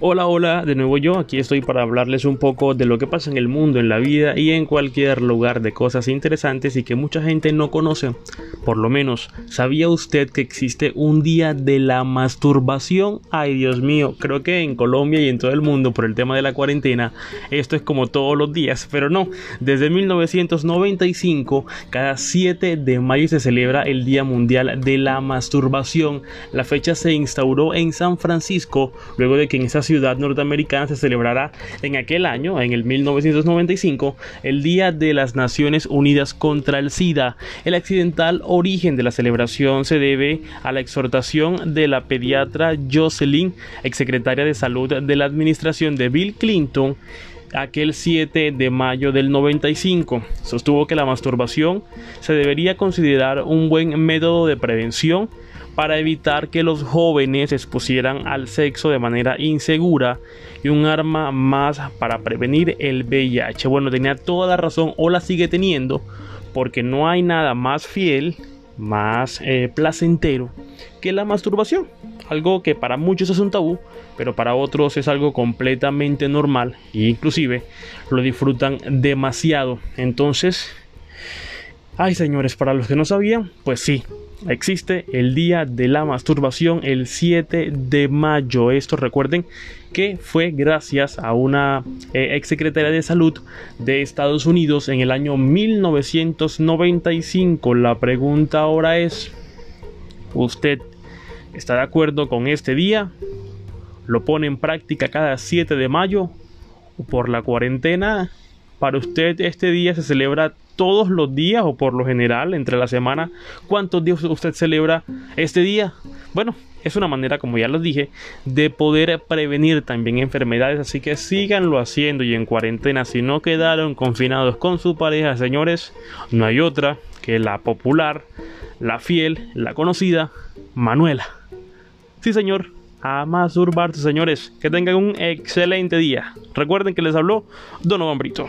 Hola, hola, de nuevo yo, aquí estoy para hablarles un poco de lo que pasa en el mundo, en la vida y en cualquier lugar de cosas interesantes y que mucha gente no conoce. Por lo menos, ¿sabía usted que existe un día de la masturbación? Ay, Dios mío, creo que en Colombia y en todo el mundo por el tema de la cuarentena, esto es como todos los días, pero no, desde 1995, cada 7 de mayo se celebra el Día Mundial de la Masturbación. La fecha se instauró en San Francisco, luego de que en esa ciudad ciudad norteamericana se celebrará en aquel año, en el 1995, el Día de las Naciones Unidas contra el SIDA. El accidental origen de la celebración se debe a la exhortación de la pediatra Jocelyn, exsecretaria de Salud de la administración de Bill Clinton, aquel 7 de mayo del 95. Sostuvo que la masturbación se debería considerar un buen método de prevención para evitar que los jóvenes se expusieran al sexo de manera insegura y un arma más para prevenir el VIH. Bueno, tenía toda la razón o la sigue teniendo porque no hay nada más fiel, más eh, placentero que la masturbación. Algo que para muchos es un tabú, pero para otros es algo completamente normal e inclusive lo disfrutan demasiado. Entonces, ay señores, para los que no sabían, pues sí, existe el día de la masturbación el 7 de mayo. Esto recuerden que fue gracias a una eh, ex secretaria de salud de Estados Unidos en el año 1995. La pregunta ahora es, ¿usted está de acuerdo con este día? ¿Lo pone en práctica cada 7 de mayo? ¿O por la cuarentena? Para usted este día se celebra todos los días o por lo general entre la semana. ¿Cuántos días usted celebra este día? Bueno, es una manera, como ya lo dije, de poder prevenir también enfermedades. Así que síganlo haciendo y en cuarentena, si no quedaron confinados con su pareja, señores, no hay otra que la popular, la fiel, la conocida, Manuela. Sí, señor. A masturbarse, señores. Que tengan un excelente día. Recuerden que les habló Donovan Brito.